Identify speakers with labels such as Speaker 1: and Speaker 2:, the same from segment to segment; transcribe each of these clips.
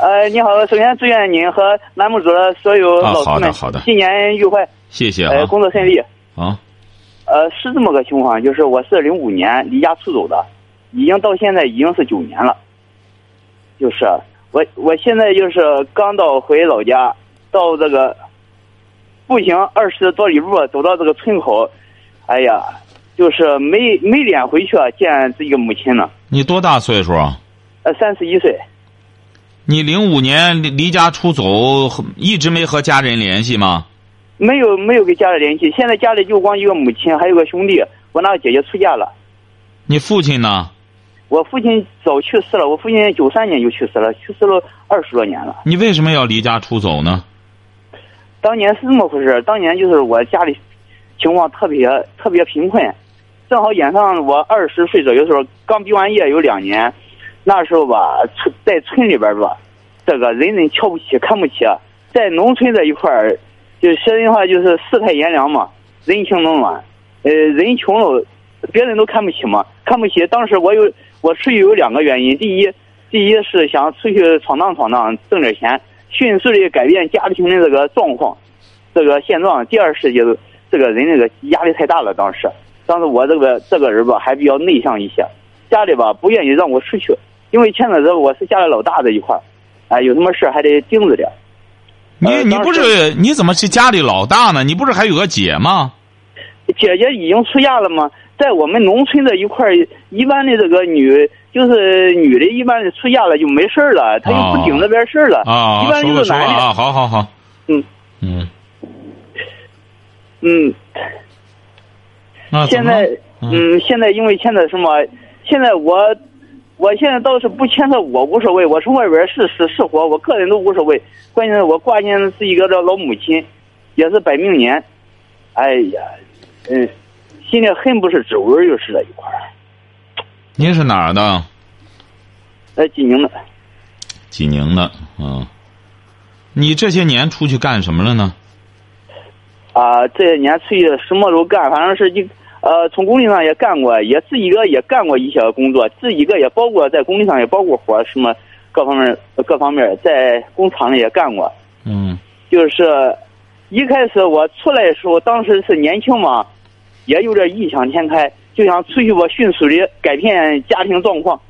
Speaker 1: 呃，你好，首先祝愿您和栏目组的所有老师们
Speaker 2: 好的
Speaker 1: 新年愉快，
Speaker 2: 谢谢
Speaker 1: 呃，
Speaker 2: 啊。
Speaker 1: 工作顺利。
Speaker 2: 啊，
Speaker 1: 呃，是这么个情况，就是我是零五年离家出走的，已经到现在已经是九年了。就是我我现在就是刚到回老家，到这个步行二十多里路走到这个村口，哎呀，就是没没脸回去啊见自己的母亲呢。
Speaker 2: 你多大岁数啊？
Speaker 1: 呃，三十一岁。
Speaker 2: 你零五年离离家出走，一直没和家人联系吗？
Speaker 1: 没有没有跟家里联系，现在家里就光一个母亲，还有个兄弟。我那个姐姐出嫁了，
Speaker 2: 你父亲呢？
Speaker 1: 我父亲早去世了，我父亲九三年就去世了，去世了二十多年了。
Speaker 2: 你为什么要离家出走呢？
Speaker 1: 当年是这么回事，当年就是我家里情况特别特别贫困，正好赶上我二十岁左右的时候，刚毕完业有两年，那时候吧，村在村里边吧，这个人人瞧不起看不起，在农村这一块儿，就说实话就是世态炎凉嘛，人情冷暖，呃，人穷了，别人都看不起嘛，看不起。当时我有我出去有两个原因，第一，第一是想出去闯荡闯荡，挣点钱，迅速的改变家庭的这个状况，这个现状。第二是就是这个人这个压力太大了，当时，当时我这个这个人吧还比较内向一些，家里吧不愿意让我出去，因为牵扯着我是家里老大这一块儿，哎，有什么事儿还得盯着点。
Speaker 2: 你你不是你怎么是家里老大呢？你不是还有个姐吗？
Speaker 1: 姐姐已经出嫁了吗？在我们农村这一块儿，一般的这个女就是女的，一般的出嫁了就没事儿了，她就不顶那边事儿了。
Speaker 2: 啊，
Speaker 1: 一般
Speaker 2: 说
Speaker 1: 就是男的。
Speaker 2: 啊，好好好。
Speaker 1: 嗯
Speaker 2: 嗯，
Speaker 1: 嗯，现在
Speaker 2: 嗯
Speaker 1: 嗯，现在因为牵扯什么？现在我我现在倒是不牵扯我无所谓，我从外边是死是活，我个人都无所谓。关键是我挂念的是一个这老母亲，也是本命年。哎呀，嗯，心里恨不是滋味儿，就是这一块儿。
Speaker 2: 您是哪儿的？
Speaker 1: 在济宁的。
Speaker 2: 济宁的，嗯。你这些年出去干什么了呢？
Speaker 1: 啊，这些年出去什么都干，反正是一呃，从工地上也干过，也自己个也干过一些工作，自己个也包括在工地上也包过活，什么各方面各方面在工厂里也干过。
Speaker 2: 嗯
Speaker 1: 就是一开始我出来的时候，当时是年轻嘛，也有点异想天开，就想出去吧迅速的改变家庭状况。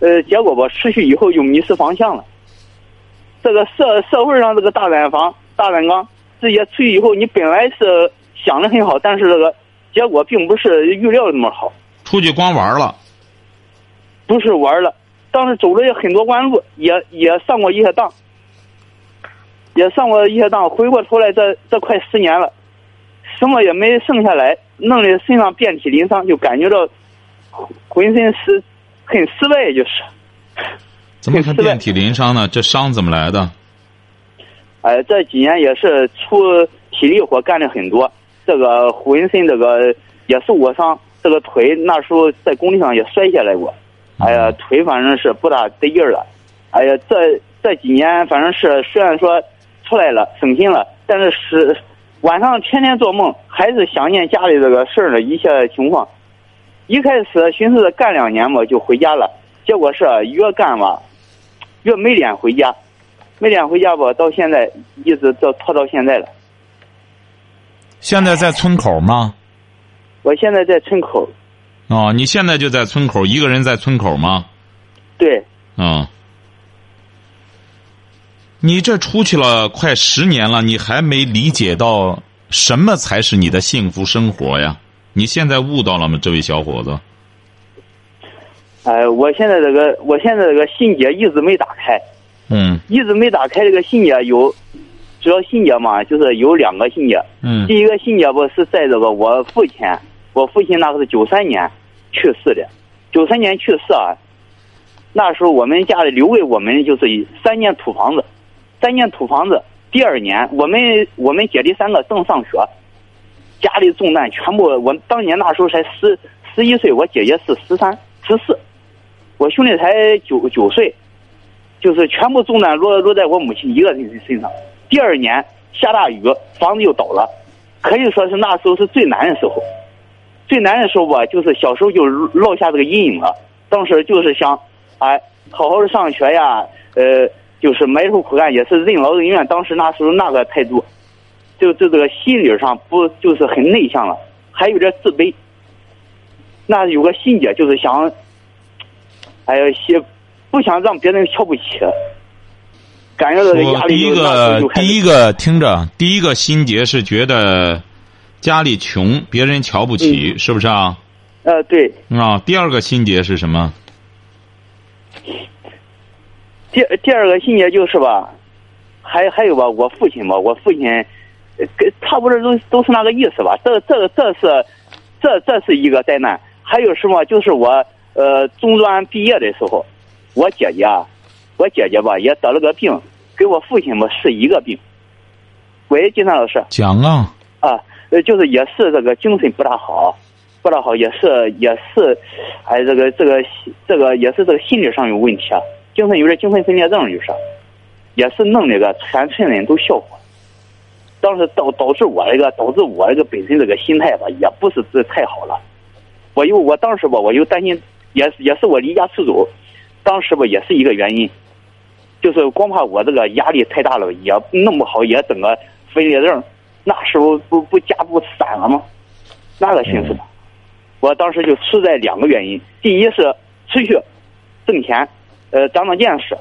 Speaker 1: 呃，结果吧出去以后就迷失方向了。这个社社会上这个大染坊、大染缸，这些出去以后，你本来是想的很好，但是这个结果并不是预料的那么好。
Speaker 2: 出去光玩了。
Speaker 1: 不是玩了，当时走了也很多弯路，也也上过一些当，也上过一些当。回过头来这，这快十年了，什么也没剩下来，弄得身上遍体鳞伤，就感觉到浑身是很失败，就是。
Speaker 2: 怎么还
Speaker 1: 很失败
Speaker 2: 遍体鳞伤呢？这伤怎么来的？
Speaker 1: 哎，这几年也是出体力活干的很多，这个浑身这个也受过伤，这个腿那时候在工地上也摔下来过，哎呀，腿反正是不大得劲儿了，哎呀，这这几年反正是虽然说出来了省心了，但是是晚上天天做梦，还是想念家里这个事儿的一些情况。一开始寻思着干两年吧就回家了，结果是越干吧越没脸回家。没脸回家吧，到现在一直到拖到现在了。
Speaker 2: 现在在村口吗？
Speaker 1: 我现在在村口，
Speaker 2: 哦，你现在就在村口，一个人在村口吗？
Speaker 1: 对，
Speaker 2: 嗯。你这出去了快十年了，你还没理解到什么才是你的幸福生活呀？你现在悟到了吗，这位小伙子？
Speaker 1: 哎、我现在这个，我现在这个心结一直没打开，
Speaker 2: 嗯
Speaker 1: 一直没打开。这个心结有，主要心结嘛，就是有两个心结。
Speaker 2: 嗯
Speaker 1: 第一个心结不是在这个我父亲，我父亲那个是九三年去世的，九三年去世啊。那时候我们家里留给我们就是三间土房子，三间土房子，第二年，我们我们姐弟三个正上学，家里重担全部，我当年那时候才十十一岁，我姐姐是十三十四，我兄弟才九九岁，就是全部重担落落在我母亲一个人身上。第二年下大雨，房子又倒了，可以说是那时候是最难的时候。最难的时候吧，就是小时候就落下这个阴影了。当时就是想，哎，好好的上学呀，呃，就是埋头苦干，也是任劳任怨。当时那时候那个态度，就就这个心理上不就是很内向了，还有点自卑。那有个心结，就是想，哎呀，些不想让别人瞧不起，感觉到压力
Speaker 2: 第一个，第一个听着，第一个心结是觉得。家里穷，别人瞧不起，是不是啊？
Speaker 1: 呃，对。
Speaker 2: 啊，第二个心结是什么？
Speaker 1: 第第二个心结就是吧，还还有吧，我父亲吧，我父亲，跟差不多都都是那个意思吧。这这这是，这这是一个灾难。还有什么？就是我呃中专毕业的时候，我姐姐啊，我姐姐吧也得了个病，跟我父亲吧是一个病。喂，金山老师。
Speaker 2: 讲啊。
Speaker 1: 啊。呃，就是也是这个精神不大好，不大好，也是也是，哎，这个这个这个也是这个心理上有问题啊，精神有点精神分裂症，就是，也是弄那个全村人都笑话，当时导导致我这个导致我这个本身这个心态吧，也不是这太好了，我又我当时吧，我又担心，也是也是我离家出走，当时吧也是一个原因，就是光怕我这个压力太大了，也弄不好也整个分裂症。那时候不不家不散了吗？那个心思的，我当时就出在两个原因：第一是出去挣钱，呃，长长见识，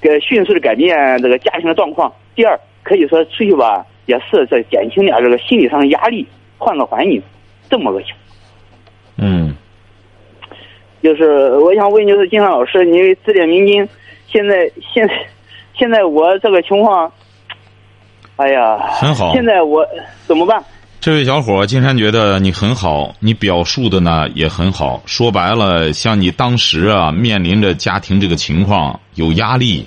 Speaker 1: 给迅速的改变这个家庭的状况；第二，可以说出去吧，也是在减轻点这个心理上的压力，换个环境，这么个情况。
Speaker 2: 嗯，
Speaker 1: 就是我想问，就是金山老师，你指点迷津。现在现现在我这个情况。哎呀，
Speaker 2: 很好。
Speaker 1: 现在我怎么办？
Speaker 2: 这位小伙，金山觉得你很好，你表述的呢也很好。说白了，像你当时啊，面临着家庭这个情况，有压力，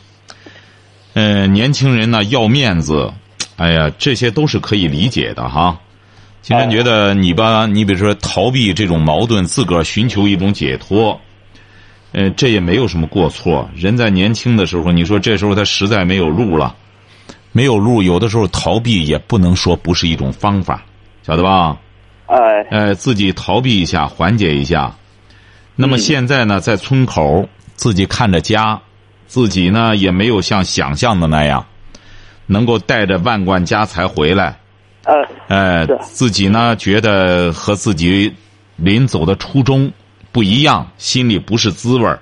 Speaker 2: 嗯，年轻人呢要面子，哎呀，这些都是可以理解的哈。金山觉得你吧，你比如说逃避这种矛盾，自个儿寻求一种解脱，呃，这也没有什么过错。人在年轻的时候，你说这时候他实在没有路了。没有路，有的时候逃避也不能说不是一种方法，晓得吧？
Speaker 1: 哎，
Speaker 2: 哎，自己逃避一下，缓解一下。那么现在呢，在村口自己看着家，自己呢也没有像想象的那样，能够带着万贯家财回来。
Speaker 1: 呃，
Speaker 2: 哎，自己呢觉得和自己临走的初衷不一样，心里不是滋味儿。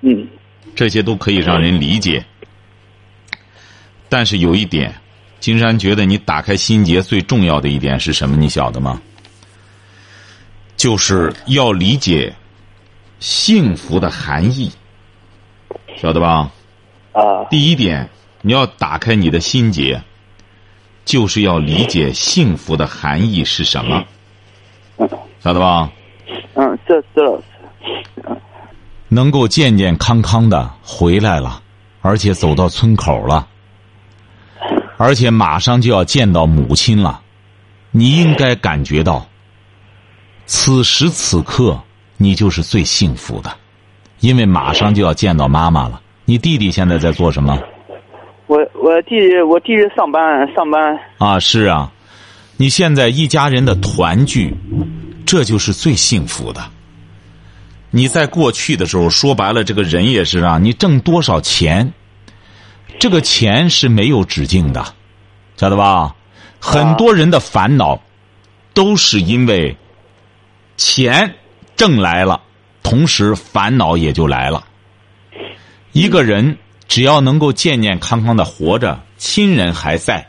Speaker 1: 嗯，
Speaker 2: 这些都可以让人理解。但是有一点，金山觉得你打开心结最重要的一点是什么？你晓得吗？就是要理解幸福的含义，晓得吧？
Speaker 1: 啊。
Speaker 2: 第一点，你要打开你的心结，就是要理解幸福的含义是什么，晓得吧？
Speaker 1: 嗯，这这
Speaker 2: 能够健健康康的回来了，而且走到村口了。而且马上就要见到母亲了，你应该感觉到，此时此刻你就是最幸福的，因为马上就要见到妈妈了。你弟弟现在在做什么？
Speaker 1: 我我弟弟我弟弟上班上班。
Speaker 2: 啊，是啊，你现在一家人的团聚，这就是最幸福的。你在过去的时候，说白了，这个人也是啊，你挣多少钱？这个钱是没有止境的，晓得吧？很多人的烦恼都是因为钱挣来了，同时烦恼也就来了。一个人只要能够健健康康的活着，亲人还在，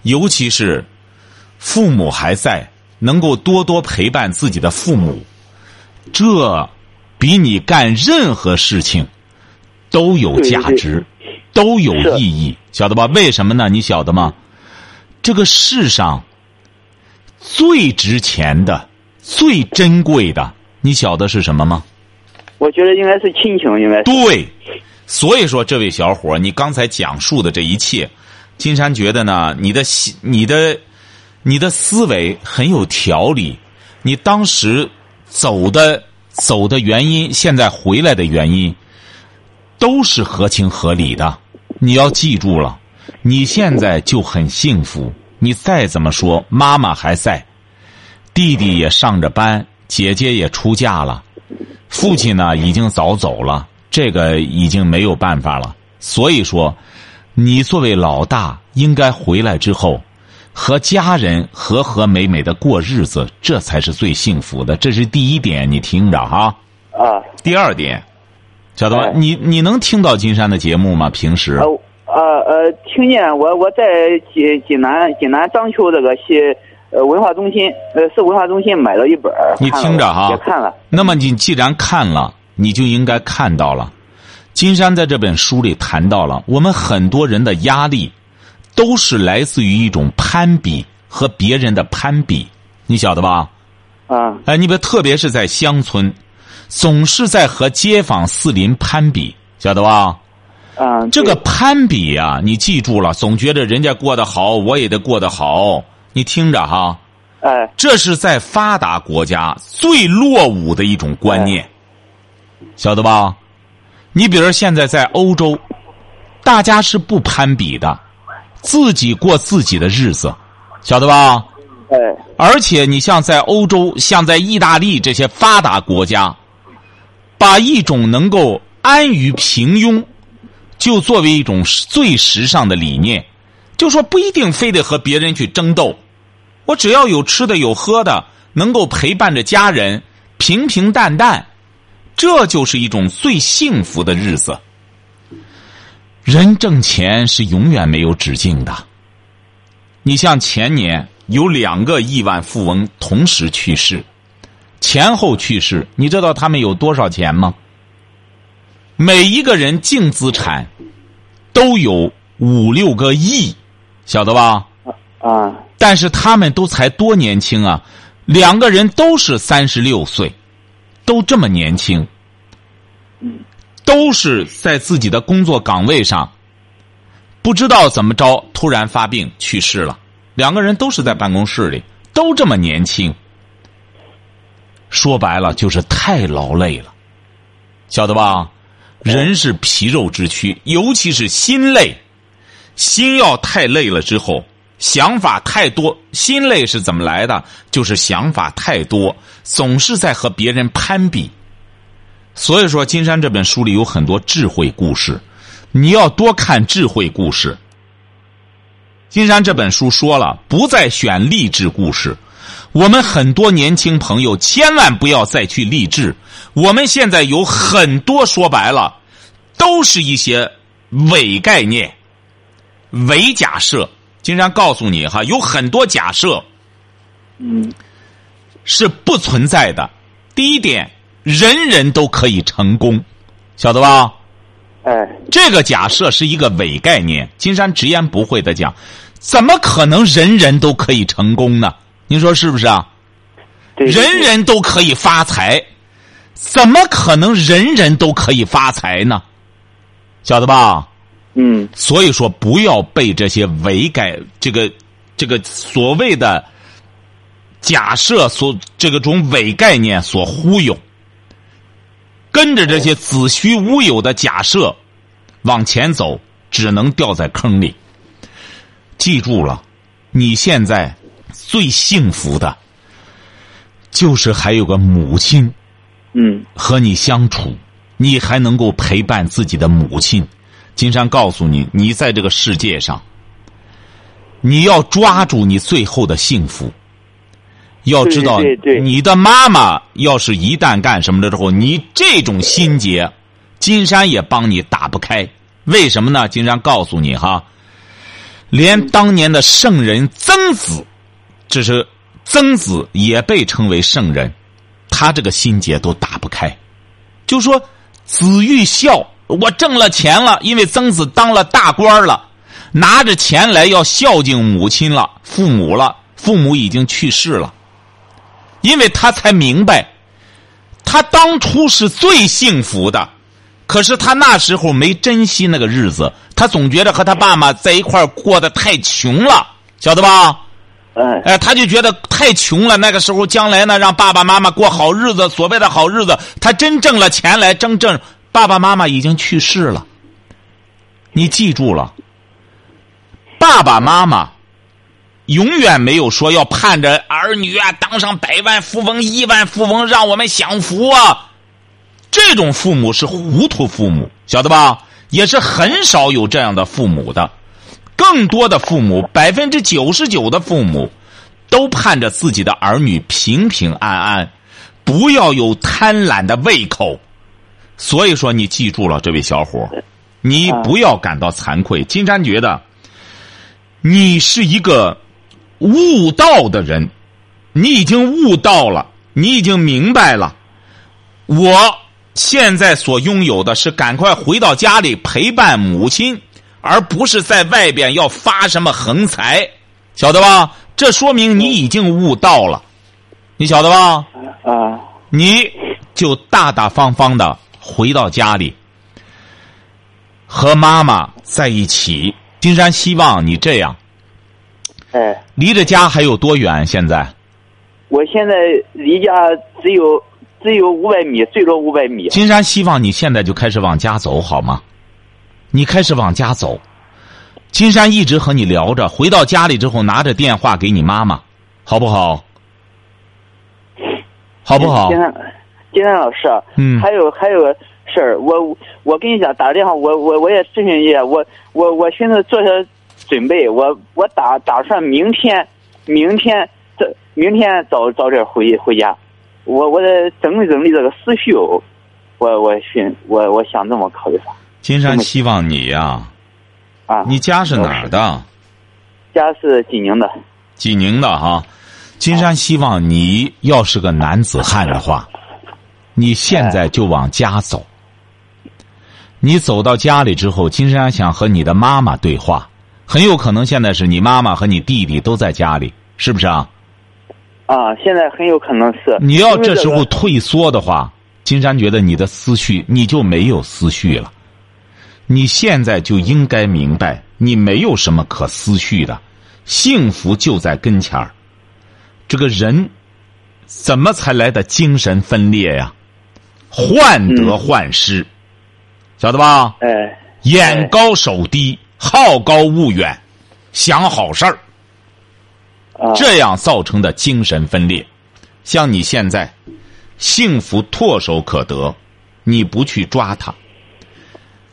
Speaker 2: 尤其是父母还在，能够多多陪伴自己的父母，这比你干任何事情都有价值。都有意义，晓得吧？为什么呢？你晓得吗？这个世上最值钱的、最珍贵的，你晓得是什么吗？
Speaker 1: 我觉得应该是亲情，应该
Speaker 2: 对。所以说，这位小伙，你刚才讲述的这一切，金山觉得呢，你的你的你的思维很有条理，你当时走的走的原因，现在回来的原因，都是合情合理的。你要记住了，你现在就很幸福。你再怎么说，妈妈还在，弟弟也上着班，姐姐也出嫁了，父亲呢已经早走了，这个已经没有办法了。所以说。你作为老大，应该回来之后，和家人和和美美的过日子，这才是最幸福的。这是第一点，你听着哈。
Speaker 1: 啊。
Speaker 2: 第二点，晓得吧？你你能听到金山的节目吗？平时？
Speaker 1: 呃呃呃，听见我我在济济南济南章丘这个西呃文化中心呃市文化中心买了一本
Speaker 2: 你听着哈。
Speaker 1: 也看了。
Speaker 2: 那么你既然看了，你就应该看到了。金山在这本书里谈到了，我们很多人的压力，都是来自于一种攀比和别人的攀比，你晓得吧？
Speaker 1: 啊！
Speaker 2: 哎，你别特别是在乡村，总是在和街坊四邻攀比，晓得吧？
Speaker 1: 啊！
Speaker 2: 这个攀比呀，你记住了，总觉得人家过得好，我也得过得好。你听着哈，
Speaker 1: 哎，
Speaker 2: 这是在发达国家最落伍的一种观念，晓得吧？你比如现在在欧洲，大家是不攀比的，自己过自己的日子，晓得吧？
Speaker 1: 哎。
Speaker 2: 而且你像在欧洲，像在意大利这些发达国家，把一种能够安于平庸，就作为一种最时尚的理念，就说不一定非得和别人去争斗，我只要有吃的有喝的，能够陪伴着家人，平平淡淡。这就是一种最幸福的日子。人挣钱是永远没有止境的。你像前年有两个亿万富翁同时去世，前后去世，你知道他们有多少钱吗？每一个人净资产都有五六个亿，晓得吧？
Speaker 1: 啊！
Speaker 2: 但是他们都才多年轻啊，两个人都是三十六岁。都这么年轻，都是在自己的工作岗位上，不知道怎么着突然发病去世了。两个人都是在办公室里，都这么年轻。说白了就是太劳累了，晓得吧？人是皮肉之躯，尤其是心累，心要太累了之后。想法太多，心累是怎么来的？就是想法太多，总是在和别人攀比。所以说，金山这本书里有很多智慧故事，你要多看智慧故事。金山这本书说了，不再选励志故事。我们很多年轻朋友千万不要再去励志。我们现在有很多说白了，都是一些伪概念、伪假设。金山告诉你哈，有很多假设，
Speaker 1: 嗯，
Speaker 2: 是不存在的。第一点，人人都可以成功，晓得吧？
Speaker 1: 哎，
Speaker 2: 这个假设是一个伪概念。金山直言不讳的讲，怎么可能人人都可以成功呢？您说是不是啊？人人都可以发财，怎么可能人人都可以发财呢？晓得吧？
Speaker 1: 嗯，
Speaker 2: 所以说不要被这些伪改这个这个所谓的假设所这个种伪概念所忽悠，跟着这些子虚乌有的假设往前走，只能掉在坑里。记住了，你现在最幸福的，就是还有个母亲，
Speaker 1: 嗯，
Speaker 2: 和你相处，你还能够陪伴自己的母亲。金山告诉你，你在这个世界上，你要抓住你最后的幸福。要知道，你的妈妈要是一旦干什么了之后，你这种心结，金山也帮你打不开。为什么呢？金山告诉你哈，连当年的圣人曾子，这是曾子也被称为圣人，他这个心结都打不开。就说子欲孝。我挣了钱了，因为曾子当了大官了，拿着钱来要孝敬母亲了、父母了，父母已经去世了，因为他才明白，他当初是最幸福的，可是他那时候没珍惜那个日子，他总觉得和他爸妈在一块儿过得太穷了，晓得吧？
Speaker 1: 嗯
Speaker 2: 哎，他就觉得太穷了。那个时候，将来呢，让爸爸妈妈过好日子，所谓的好日子，他真挣了钱来，真正爸爸妈妈已经去世了。你记住了，爸爸妈妈永远没有说要盼着儿女啊当上百万富翁、亿万富翁，让我们享福啊。这种父母是糊涂父母，晓得吧？也是很少有这样的父母的。更多的父母，百分之九十九的父母，都盼着自己的儿女平平安安，不要有贪婪的胃口。所以说，你记住了，这位小伙，你不要感到惭愧。金山觉得，你是一个悟道的人，你已经悟道了，你已经明白了。我现在所拥有的是赶快回到家里陪伴母亲。而不是在外边要发什么横财，晓得吧？这说明你已经悟道了，你晓得吧？
Speaker 1: 啊，
Speaker 2: 你就大大方方的回到家里，和妈妈在一起。金山希望你这样。
Speaker 1: 哎，
Speaker 2: 离着家还有多远？现在？
Speaker 1: 我现在离家只有只有五百米，最多五百米。
Speaker 2: 金山希望你现在就开始往家走，好吗？你开始往家走，金山一直和你聊着。回到家里之后，拿着电话给你妈妈，好不好？好不好？
Speaker 1: 金山，金山老师，
Speaker 2: 嗯，
Speaker 1: 还有还有个事儿，我我跟你讲，打电话，我我我也咨询一下，我我我现在坐下准备，我我打打算明天，明天这明天早早点回回家，我我得整理整理这个思绪，我我寻我我想这么考虑法。
Speaker 2: 金山希望你呀，
Speaker 1: 啊，
Speaker 2: 你家是哪儿的？
Speaker 1: 家是济宁的。
Speaker 2: 济宁的哈，金山希望你要是个男子汉的话，你现在就往家走。你走到家里之后，金山想和你的妈妈对话，很有可能现在是你妈妈和你弟弟都在家里，是不是啊？
Speaker 1: 啊，现在很有可能是。
Speaker 2: 你要这时候退缩的话，金山觉得你的思绪你就没有思绪了。你现在就应该明白，你没有什么可思绪的，幸福就在跟前儿。这个人怎么才来的精神分裂呀？患得患失，晓得吧？
Speaker 1: 哎，
Speaker 2: 眼高手低，好高骛远，想好事儿，
Speaker 1: 啊，
Speaker 2: 这样造成的精神分裂。像你现在，幸福唾手可得，你不去抓它。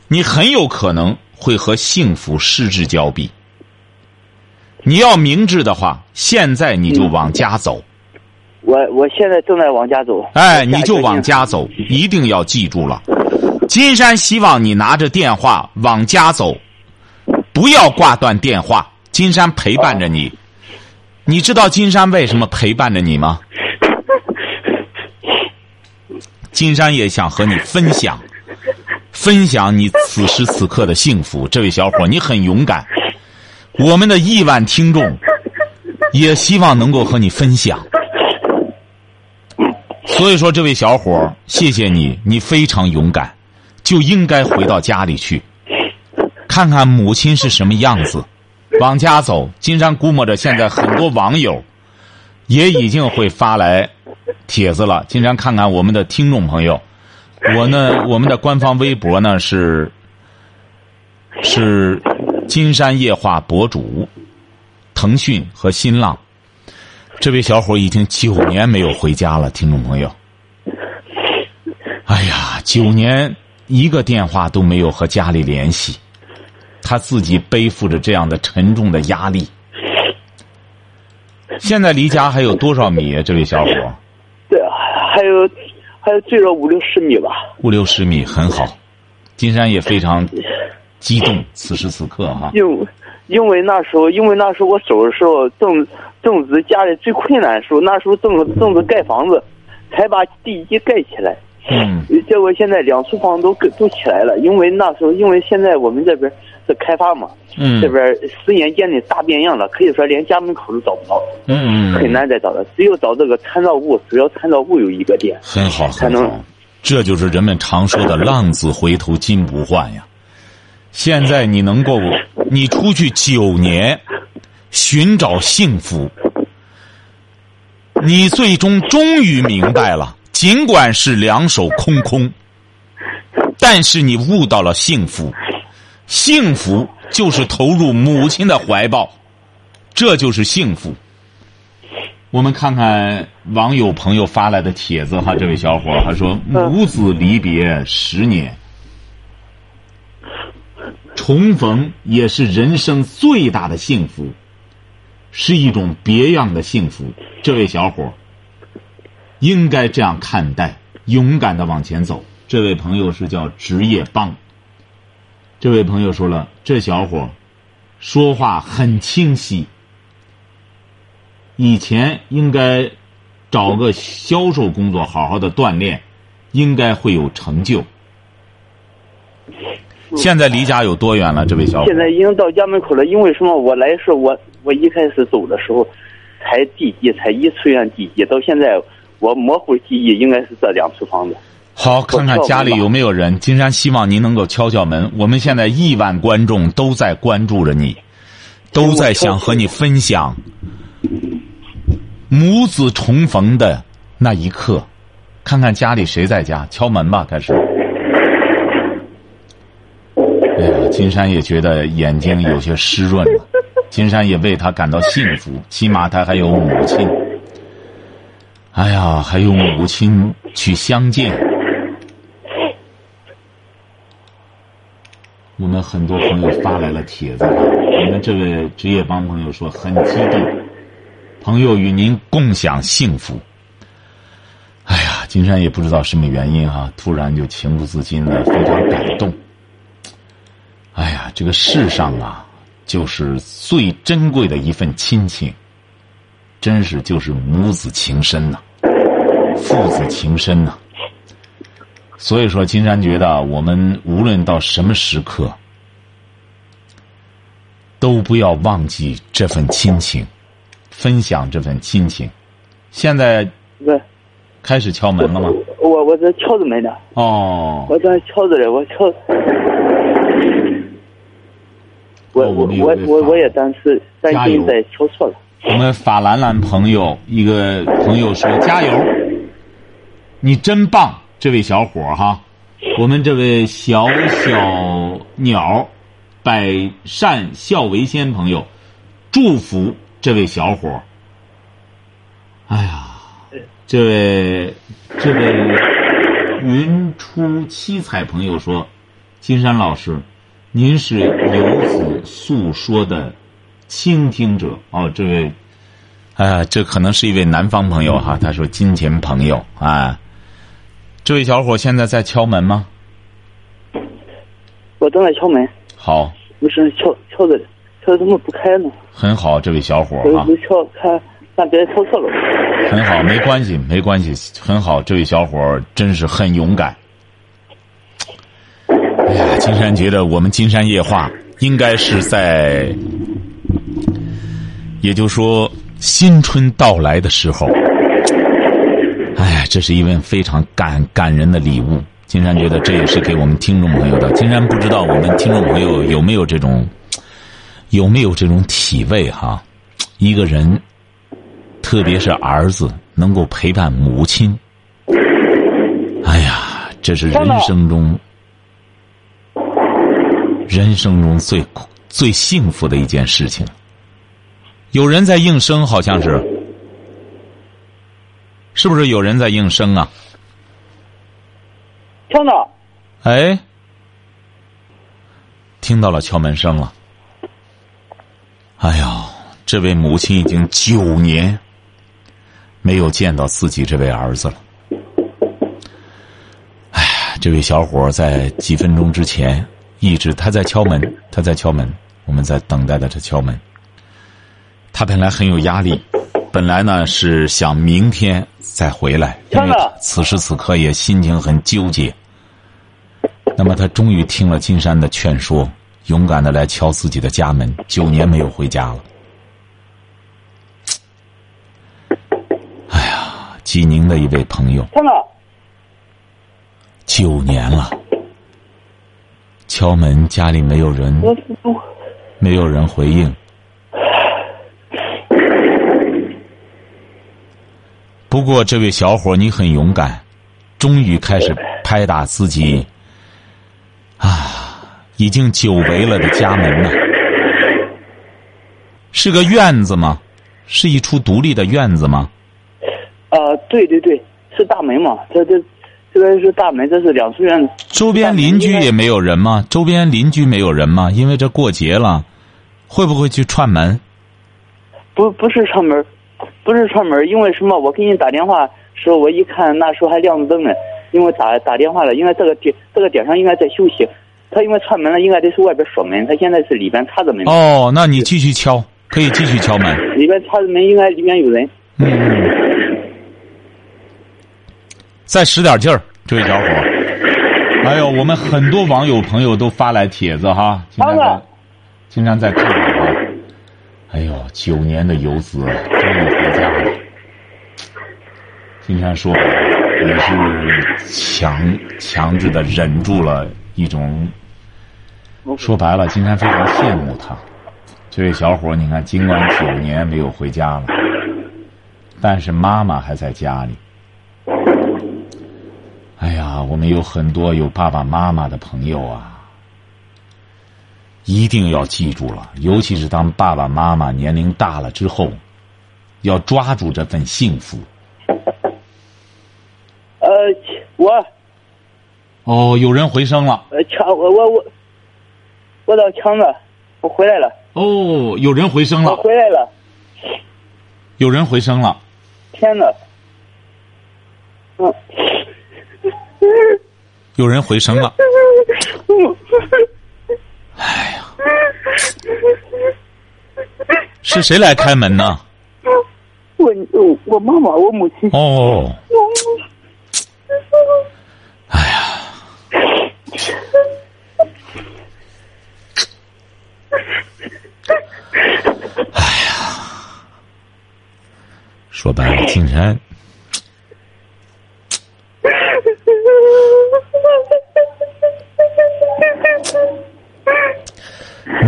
Speaker 2: 你很有可能会和幸福失之交臂。你要明智的话，现在你就往家走。
Speaker 1: 我我现在正在往家走。
Speaker 2: 哎，你就往家走，一定要记住了。金山希望你拿着电话往家走，不要挂断电话。金山陪伴着你。你知道金山为什么陪伴着你吗？金山也想和你分享。分享你此时此刻的幸福，这位小伙，你很勇敢。我们的亿万听众也希望能够和你分享。所以说，这位小伙，谢谢你，你非常勇敢，就应该回到家里去，看看母亲是什么样子，往家走。金山估摸着，现在很多网友也已经会发来帖子了。金山看看我们的听众朋友。我呢，我们的官方微博呢是是金山夜话博主，腾讯和新浪。这位小伙已经九年没有回家了，听众朋友。哎呀，九年一个电话都没有和家里联系，他自己背负着这样的沉重的压力。现在离家还有多少米啊？这位小伙？
Speaker 1: 对，还有。还有最少五六十米吧，
Speaker 2: 五六十米很好，金山也非常激动。此时此刻哈，
Speaker 1: 因为因为那时候，因为那时候我走的时候正正值家里最困难的时候，那时候正正是盖房子，才把地基盖起来。
Speaker 2: 嗯，
Speaker 1: 结果现在两处房都都起来了，因为那时候，因为现在我们这边是开发嘛，
Speaker 2: 嗯，
Speaker 1: 这边十年间的大变样了，可以说连家门口都找不到，
Speaker 2: 嗯，
Speaker 1: 很难再找到，只有找这个参照物，只要参照物有一个点，
Speaker 2: 很好，
Speaker 1: 才能
Speaker 2: 这就是人们常说的“浪子回头金不换”呀。现在你能够，你出去九年，寻找幸福，你最终终于明白了，尽管是两手空空，但是你悟到了幸福，幸福就是投入母亲的怀抱，这就是幸福。我们看看网友朋友发来的帖子哈，这位小伙儿还说母子离别十年，重逢也是人生最大的幸福，是一种别样的幸福。这位小伙应该这样看待，勇敢的往前走。这位朋友是叫职业帮。这位朋友说了，这小伙说话很清晰。以前应该找个销售工作，好好的锻炼，应该会有成就。现在离家有多远了？这位小伙
Speaker 1: 现在已经到家门口了。因为什么？我来时我我一开始走的时候，才地基，才一出现地基，到现在我模糊记忆，应该是这两处房子。
Speaker 2: 好，看看家里有没有人。金山希望您能够敲敲门。我们现在亿万观众都在关注着你，都在想和你分享。母子重逢的那一刻，看看家里谁在家，敲门吧，开始。哎呀，金山也觉得眼睛有些湿润了，金山也为他感到幸福，起码他还有母亲。哎呀，还有母亲去相见。我们很多朋友发来了帖子，我们这位职业帮朋友说很激动。朋友与您共享幸福。哎呀，金山也不知道什么原因哈，突然就情不自禁的非常感动。哎呀，这个世上啊，就是最珍贵的一份亲情，真是就是母子情深呐，父子情深呐。所以说，金山觉得我们无论到什么时刻，都不要忘记这份亲情。分享这份亲情，现在
Speaker 1: 对，
Speaker 2: 开始敲门了吗？
Speaker 1: 我我在敲着门呢。
Speaker 2: 哦。
Speaker 1: 我在敲着嘞，我敲。我我我我我也担心担心在敲错了。
Speaker 2: 我们法兰兰朋友一个朋友说：“加油，你真棒，这位小伙哈！我们这位小小鸟，百善孝为先朋友，祝福。”这位小伙哎呀，这位这位云出七彩朋友说：“金山老师，您是游子诉说的倾听者哦。”这位，啊，这可能是一位南方朋友哈。他说：“金钱朋友啊，这位小伙现在在敲门吗？”
Speaker 1: 我正在敲门。
Speaker 2: 好。
Speaker 1: 不是敲敲的，敲的。他怎么不开呢？
Speaker 2: 很好，这位小伙
Speaker 1: 啊。我敲开，让别敲错了。
Speaker 2: 很好，没关系，没关系，很好。这位小伙真是很勇敢。哎呀，金山觉得我们金山夜话应该是在，也就是说新春到来的时候。哎，这是一份非常感感人的礼物。金山觉得这也是给我们听众朋友的。金山不知道我们听众朋友有没有这种。有没有这种体味哈？一个人，特别是儿子，能够陪伴母亲，哎呀，这是人生中人生中最最幸福的一件事情。有人在应声，好像是，是不是有人在应声啊？
Speaker 1: 听到。
Speaker 2: 哎，听到了敲门声了。哎呀，这位母亲已经九年没有见到自己这位儿子了。哎，这位小伙在几分钟之前一直他在敲门，他在敲门，我们在等待着他敲门。他本来很有压力，本来呢是想明天再回来，因为此时此刻也心情很纠结。那么他终于听了金山的劝说。勇敢的来敲自己的家门，九年没有回家了。哎呀，济宁的一位朋友。九年了，敲门家里没有人，没有人回应。不过这位小伙，你很勇敢，终于开始拍打自己啊，已经久违了的家门了。是个院子吗？是一处独立的院子吗？
Speaker 1: 啊，对对对，是大门嘛，这这这边是大门，这是两处院子。
Speaker 2: 周边邻居也没有人吗？周边邻居没有人吗？因为这过节了，会不会去串门？
Speaker 1: 不不是串门，不是串门，因为什么？我给你打电话时候，我一看那时候还亮着灯呢，因为打打电话了，应该这个点这个点上应该在休息。他因为串门了，应该得是外边锁门，他现在是里边插着门。
Speaker 2: 哦，那你继续敲，可以继续敲门。
Speaker 1: 里边插着门，应该里面有人。
Speaker 2: 嗯嗯。再使点劲儿，这位小伙。还有我们很多网友朋友都发来帖子哈，经常在，经常在看啊。哎呦，九年的游子终于回家了。金山说，也是强强制的忍住了一种。说白了，金山非常羡慕他。这位小伙，你看，尽管九年没有回家了，但是妈妈还在家里。哎呀，我们有很多有爸爸妈妈的朋友啊，一定要记住了，尤其是当爸爸妈妈年龄大了之后，要抓住这份幸福。
Speaker 1: 呃，我。
Speaker 2: 哦，有人回声了。
Speaker 1: 呃，强，我我我，我到强子，我回来了。
Speaker 2: 哦，有人回声了。
Speaker 1: 我回来了。
Speaker 2: 有人回声了。
Speaker 1: 天哪。嗯。
Speaker 2: 有人回声了。哎呀，是谁来开门呢？
Speaker 1: 我我我妈妈，我母亲。
Speaker 2: 哦。哎呀。哎呀，说白了，竟然。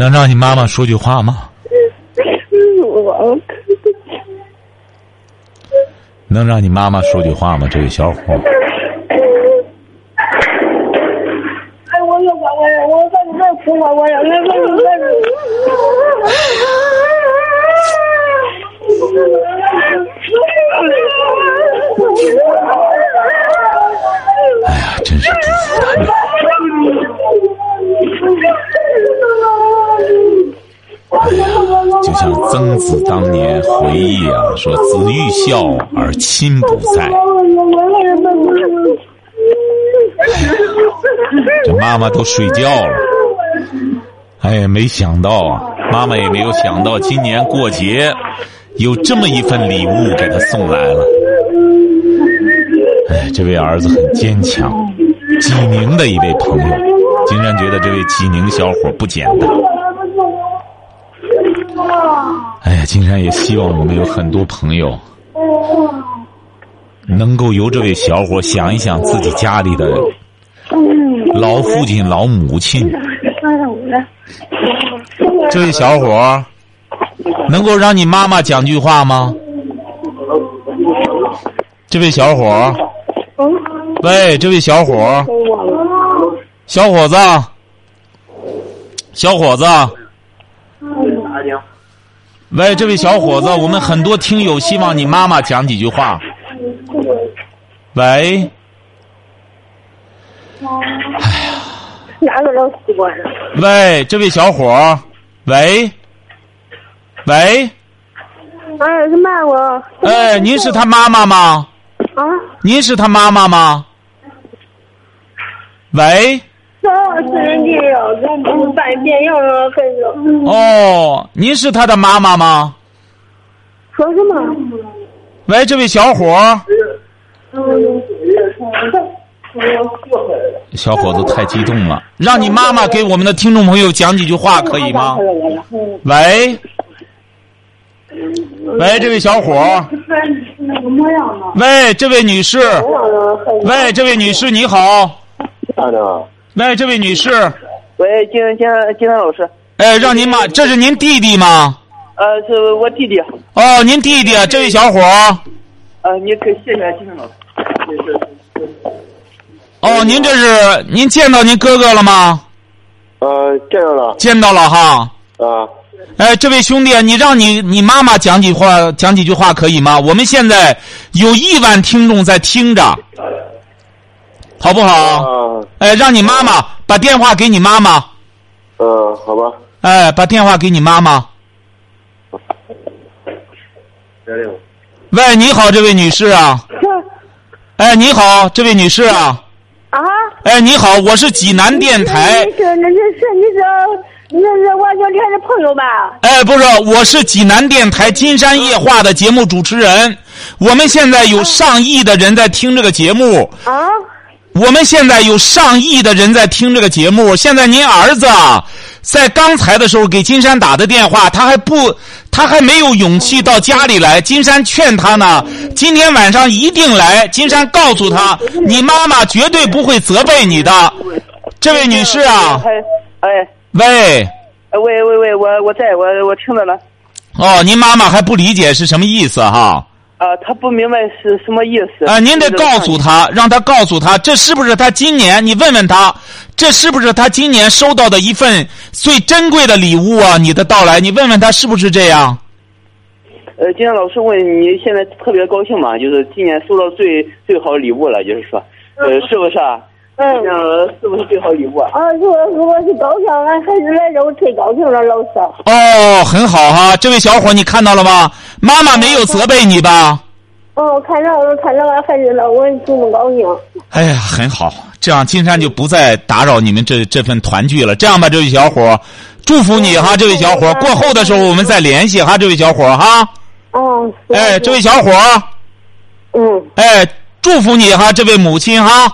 Speaker 2: 能让你妈妈说句话吗？能让你妈妈说句话吗？这位小伙。心不在”。这妈妈都睡觉了。哎呀，没想到啊，妈妈也没有想到，今年过节有这么一份礼物给他送来了。哎，这位儿子很坚强，济宁的一位朋友，竟然觉得这位济宁小伙不简单。哎呀，金山也希望我们有很多朋友，能够由这位小伙想一想自己家里的老父亲、老母亲。这位小伙，能够让你妈妈讲句话吗？这位小伙，喂，这位小伙，小伙子，小伙子。喂，这位小伙子，我们很多听友希望你妈妈讲几句话。喂。哎呀。
Speaker 3: 哪个老习惯了？
Speaker 2: 喂，这位小伙喂。喂。
Speaker 3: 哎，是妈我。
Speaker 2: 哎，您是他妈妈吗？
Speaker 3: 啊。
Speaker 2: 您是他妈妈吗？喂。哦，您是他的妈妈吗？
Speaker 3: 说什么？
Speaker 2: 喂，这位小伙。小伙子太激动了，让你妈妈给我们的听众朋友讲几句话，可以吗？喂。喂，这位小伙。喂，这位女士。喂，这位女士，你好。喂，这位女士，
Speaker 1: 喂，金金金山老师，
Speaker 2: 哎，让您妈，这是您弟弟吗？
Speaker 1: 呃，是我弟弟，
Speaker 2: 哦，您弟弟，这位小伙儿。
Speaker 1: 呃，你可以谢谢金山老师。是是是
Speaker 2: 哦，您这是您见到您哥哥了吗？
Speaker 4: 呃，见到了。
Speaker 2: 见到了哈。
Speaker 4: 啊，
Speaker 2: 哎，这位兄弟，你让你你妈妈讲几话，讲几句话可以吗？我们现在有亿万听众在听着，好不好？
Speaker 4: 啊，
Speaker 2: 哎，让你妈妈把电话给你妈妈，
Speaker 4: 嗯，好吧。
Speaker 2: 哎，把电话给你妈妈。喂，你好，这位女士啊。哎，你好，这位女士啊。
Speaker 3: 啊？
Speaker 2: 哎，你好，我是济南电台。
Speaker 3: 你是那是是你是那是我小天的朋友吧？
Speaker 2: 哎，不是，我是济南电台《金山夜话》的节目主持人。我们现在有上亿的人在听这个节目。
Speaker 3: 啊？
Speaker 2: 我们现在有上亿的人在听这个节目。现在您儿子啊，在刚才的时候给金山打的电话，他还不，他还没有勇气到家里来。金山劝他呢，今天晚上一定来。金山告诉他，你妈妈绝对不会责备你的。这位女士啊，
Speaker 1: 哎哎
Speaker 2: 喂，
Speaker 1: 哎喂喂喂，我我在我我听着呢。
Speaker 2: 哦，您妈妈还不理解是什么意思哈？
Speaker 1: 啊，他不明白是什么意思。
Speaker 2: 啊，您得告诉他，让他告诉他，这是不是他今年？你问问他，这是不是他今年收到的一份最珍贵的礼物啊？你的到来，你问问他是不是这样？
Speaker 1: 呃，今天老师问你现在特别高兴嘛？就是今年收到最最好的礼物了，就是说，呃，是不是啊？
Speaker 3: 嗯。
Speaker 1: 嗯，是不是最好礼物啊？
Speaker 3: 啊，如果如果是高兴，俺孩子来着，我忒高兴了，老师。
Speaker 2: 哦，很好哈，这位小伙，你看到了吗？妈妈没有责备你吧？
Speaker 3: 哦，看到了看到了孩子了，我这么高兴。
Speaker 2: 哎呀，很好，这样金山就不再打扰你们这这份团聚了。这样吧，这位小伙，祝福你哈，这位小伙。过后的时候我们再联系哈，这位小伙哈。
Speaker 3: 哦。
Speaker 2: 哎，这位小伙。
Speaker 3: 嗯。
Speaker 2: 哎，祝福你哈，这位母亲哈。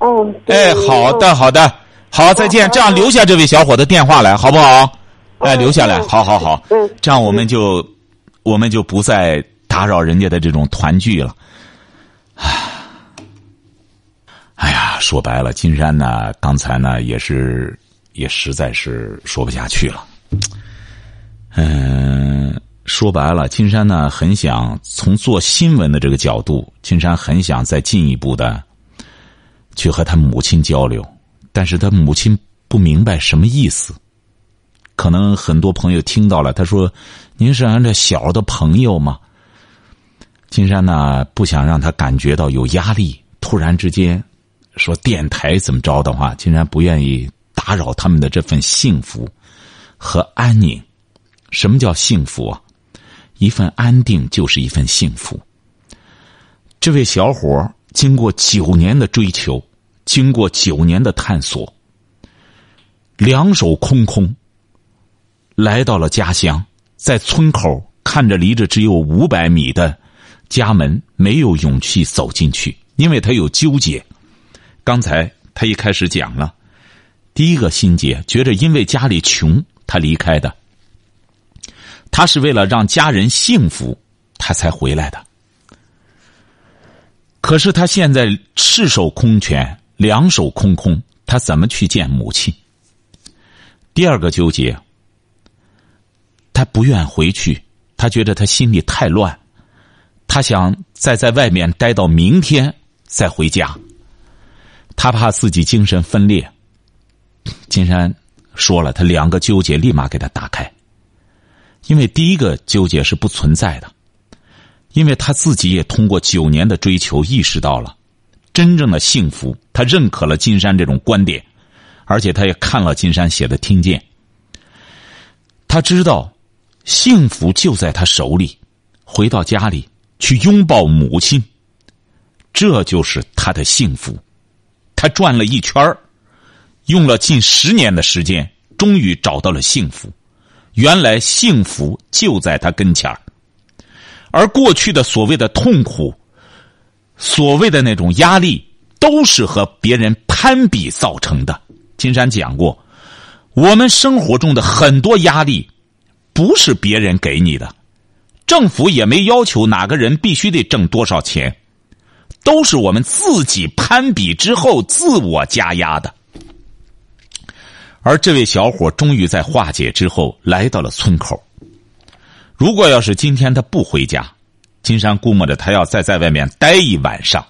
Speaker 3: 嗯。
Speaker 2: 哎，好的，好的，好，再见。这样留下这位小伙的电话来，好不好？哎，留下来，好好好。
Speaker 3: 嗯。
Speaker 2: 这样我们就，我们就不再打扰人家的这种团聚了。唉，哎呀，说白了，金山呢，刚才呢也是，也实在是说不下去了。嗯，说白了，金山呢很想从做新闻的这个角度，金山很想再进一步的去和他母亲交流，但是他母亲不明白什么意思。可能很多朋友听到了，他说：“您是俺这小的朋友吗？”金山呢不想让他感觉到有压力，突然之间说电台怎么着的话，金山不愿意打扰他们的这份幸福和安宁。什么叫幸福啊？一份安定就是一份幸福。这位小伙经过九年的追求，经过九年的探索，两手空空，来到了家乡，在村口看着离着只有五百米的家门，没有勇气走进去，因为他有纠结。刚才他一开始讲了，第一个心结，觉着因为家里穷，他离开的。他是为了让家人幸福，他才回来的。可是他现在赤手空拳，两手空空，他怎么去见母亲？第二个纠结，他不愿回去，他觉得他心里太乱，他想再在外面待到明天再回家，他怕自己精神分裂。金山说了，他两个纠结立马给他打开。因为第一个纠结是不存在的，因为他自己也通过九年的追求意识到了真正的幸福，他认可了金山这种观点，而且他也看了金山写的听见，他知道幸福就在他手里，回到家里去拥抱母亲，这就是他的幸福。他转了一圈用了近十年的时间，终于找到了幸福。原来幸福就在他跟前，而过去的所谓的痛苦、所谓的那种压力，都是和别人攀比造成的。金山讲过，我们生活中的很多压力，不是别人给你的，政府也没要求哪个人必须得挣多少钱，都是我们自己攀比之后自我加压的。而这位小伙终于在化解之后来到了村口。如果要是今天他不回家，金山估摸着他要再在外面待一晚上。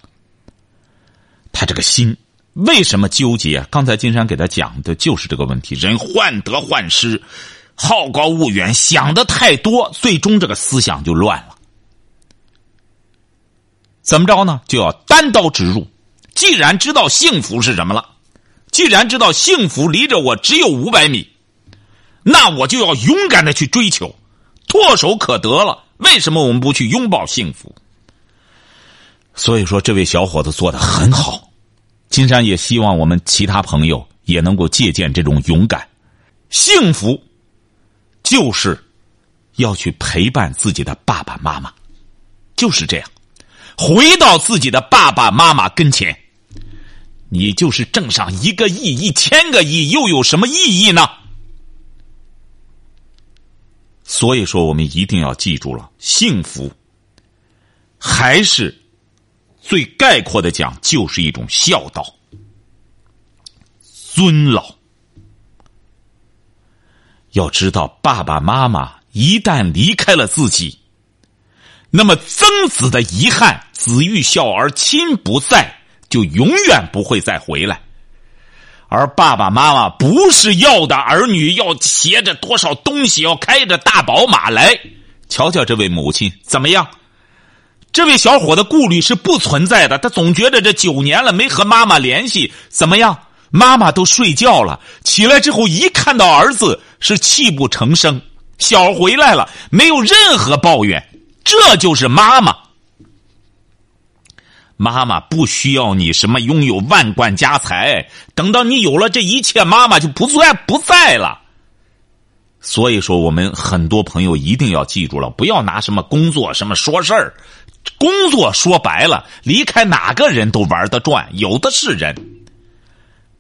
Speaker 2: 他这个心为什么纠结？刚才金山给他讲的就是这个问题：人患得患失，好高骛远，想的太多，最终这个思想就乱了。怎么着呢？就要单刀直入。既然知道幸福是什么了，既然知道幸福离着我只有五百米，那我就要勇敢的去追求，唾手可得了。为什么我们不去拥抱幸福？所以说，这位小伙子做的很好。金山也希望我们其他朋友也能够借鉴这种勇敢。幸福，就是要去陪伴自己的爸爸妈妈，就是这样，回到自己的爸爸妈妈跟前。你就是挣上一个亿、一千个亿，又有什么意义呢？所以说，我们一定要记住了，幸福还是最概括的讲，就是一种孝道、尊老。要知道，爸爸妈妈一旦离开了自己，那么曾子的遗憾“子欲孝而亲不在”，就永远不会再回来。而爸爸妈妈不是要的儿女要携着多少东西，要开着大宝马来。瞧瞧这位母亲怎么样？这位小伙的顾虑是不存在的。他总觉得这九年了没和妈妈联系，怎么样？妈妈都睡觉了，起来之后一看到儿子是泣不成声。小回来了，没有任何抱怨，这就是妈妈。妈妈不需要你什么拥有万贯家财，等到你有了这一切，妈妈就不在不在了。所以说，我们很多朋友一定要记住了，不要拿什么工作什么说事儿。工作说白了，离开哪个人都玩得转，有的是人。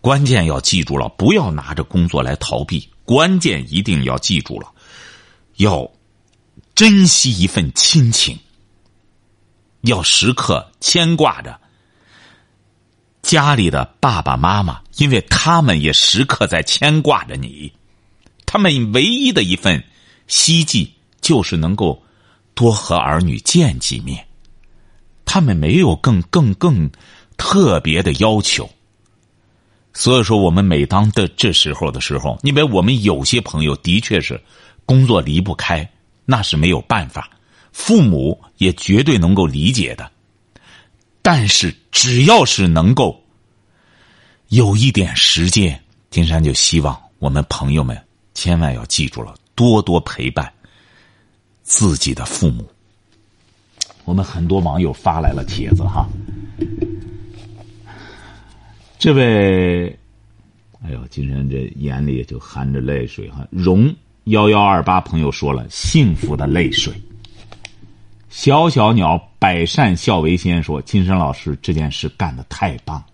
Speaker 2: 关键要记住了，不要拿着工作来逃避。关键一定要记住了，要珍惜一份亲情。要时刻牵挂着家里的爸爸妈妈，因为他们也时刻在牵挂着你。他们唯一的一份希冀，就是能够多和儿女见几面。他们没有更更更特别的要求。所以说，我们每当的这时候的时候，因为我们有些朋友的确是工作离不开，那是没有办法。父母也绝对能够理解的，但是只要是能够有一点时间，金山就希望我们朋友们千万要记住了，多多陪伴自己的父母。我们很多网友发来了帖子哈，这位，哎呦，金山这眼里就含着泪水哈。荣幺幺二八朋友说了，幸福的泪水。小小鸟百善孝为先说：“金山老师这件事干的太棒了。”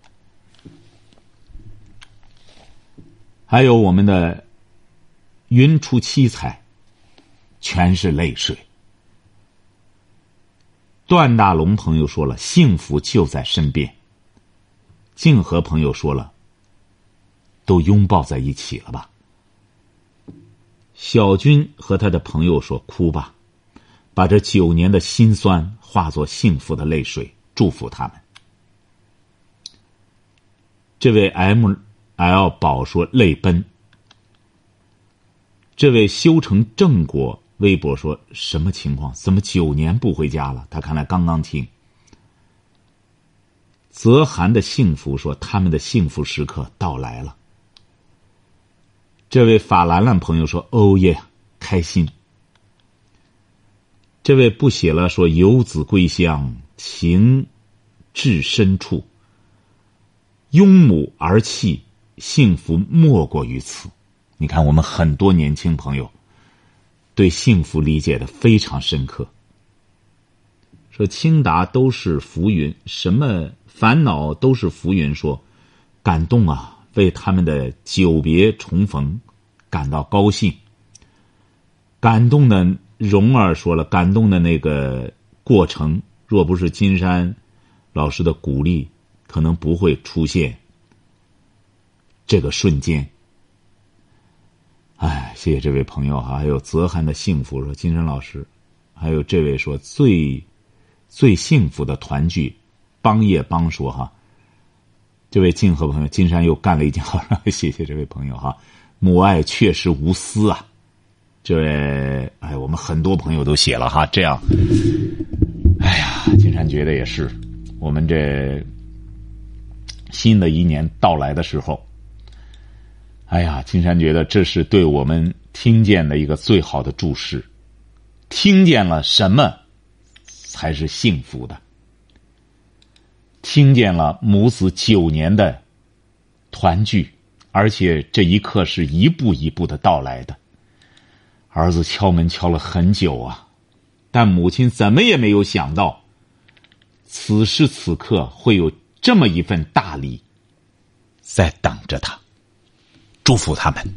Speaker 2: 还有我们的云出七彩，全是泪水。段大龙朋友说了：“幸福就在身边。”竟和朋友说了：“都拥抱在一起了吧？”小军和他的朋友说：“哭吧。”把这九年的辛酸化作幸福的泪水，祝福他们。这位 M L 宝说泪奔。这位修成正果微博说什么情况？怎么九年不回家了？他看来刚刚听。泽涵的幸福说他们的幸福时刻到来了。这位法兰兰朋友说哦耶，开心。这位不写了，说游子归乡，情至深处，拥母而泣，幸福莫过于此。你看，我们很多年轻朋友对幸福理解的非常深刻。说青达都是浮云，什么烦恼都是浮云。说感动啊，为他们的久别重逢感到高兴，感动的。蓉儿说了，感动的那个过程，若不是金山老师的鼓励，可能不会出现这个瞬间。哎，谢谢这位朋友哈，还有泽涵的幸福说金山老师，还有这位说最最幸福的团聚，帮也帮说哈，这位静和朋友金山又干了一件好事，谢谢这位朋友哈，母爱确实无私啊，这位哎，我们很多朋友都写了哈，这样，哎呀，金山觉得也是，我们这新的一年到来的时候。哎呀，金山觉得这是对我们听见的一个最好的注释。听见了什么才是幸福的？听见了母子九年的团聚，而且这一刻是一步一步的到来的。儿子敲门敲了很久啊，但母亲怎么也没有想到，此时此刻会有这么一份大礼在等着他。祝福他们。